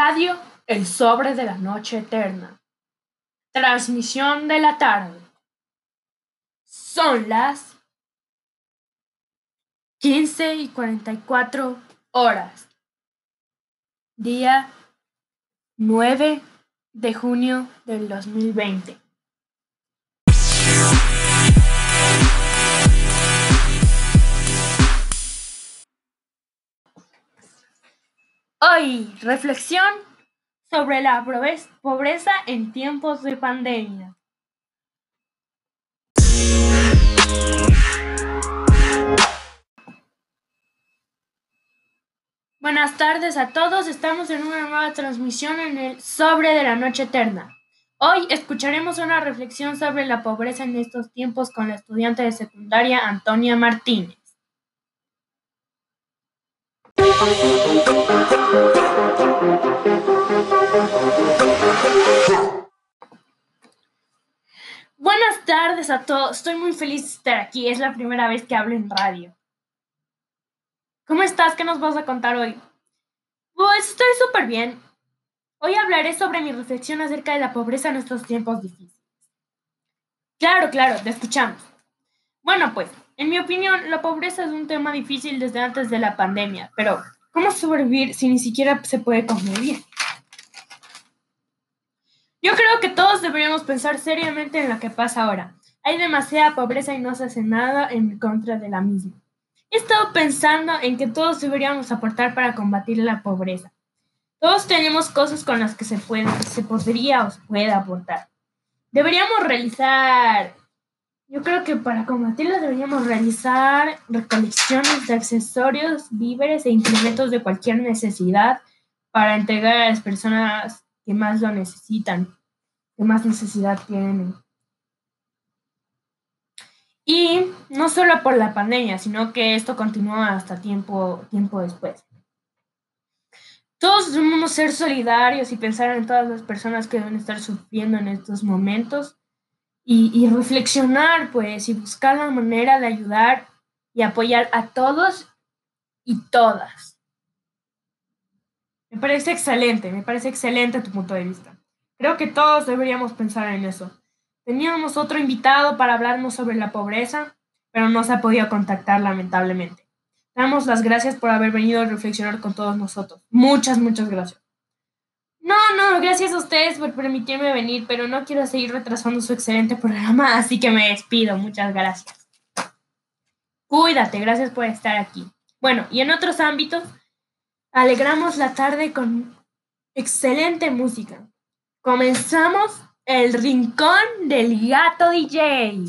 Radio El Sobre de la Noche Eterna. Transmisión de la tarde. Son las 15 y 44 horas. Día 9 de junio del 2020. Reflexión sobre la pobreza en tiempos de pandemia. Buenas tardes a todos, estamos en una nueva transmisión en el Sobre de la Noche Eterna. Hoy escucharemos una reflexión sobre la pobreza en estos tiempos con la estudiante de secundaria Antonia Martínez. Tardes a todos. Estoy muy feliz de estar aquí. Es la primera vez que hablo en radio. ¿Cómo estás? ¿Qué nos vas a contar hoy? Pues estoy súper bien. Hoy hablaré sobre mi reflexión acerca de la pobreza en estos tiempos difíciles. Claro, claro, te escuchamos. Bueno, pues, en mi opinión, la pobreza es un tema difícil desde antes de la pandemia, pero ¿cómo sobrevivir si ni siquiera se puede convivir? Yo creo que todos deberíamos pensar seriamente en lo que pasa ahora. Hay demasiada pobreza y no se hace nada en contra de la misma. He estado pensando en que todos deberíamos aportar para combatir la pobreza. Todos tenemos cosas con las que se, puede, se podría o se puede aportar. Deberíamos realizar yo creo que para combatirla deberíamos realizar recolecciones de accesorios, víveres e implementos de cualquier necesidad para entregar a las personas que más lo necesitan, que más necesidad tienen. Y no solo por la pandemia, sino que esto continúa hasta tiempo, tiempo después. Todos debemos ser solidarios y pensar en todas las personas que deben estar sufriendo en estos momentos y, reflexionar, pues, y buscar la manera de ayudar y apoyar a todos y todas. Me parece excelente, me parece excelente tu punto de vista. Creo que todos deberíamos pensar en eso. Teníamos otro invitado para hablarnos sobre la pobreza, pero no se ha podido contactar lamentablemente. Damos las gracias por haber venido a reflexionar con todos nosotros. Muchas, muchas gracias. No, no, gracias a ustedes por permitirme venir, pero no quiero seguir retrasando su excelente programa, así que me despido. Muchas gracias. Cuídate, gracias por estar aquí. Bueno, y en otros ámbitos, alegramos la tarde con excelente música. Comenzamos el rincón del gato DJ.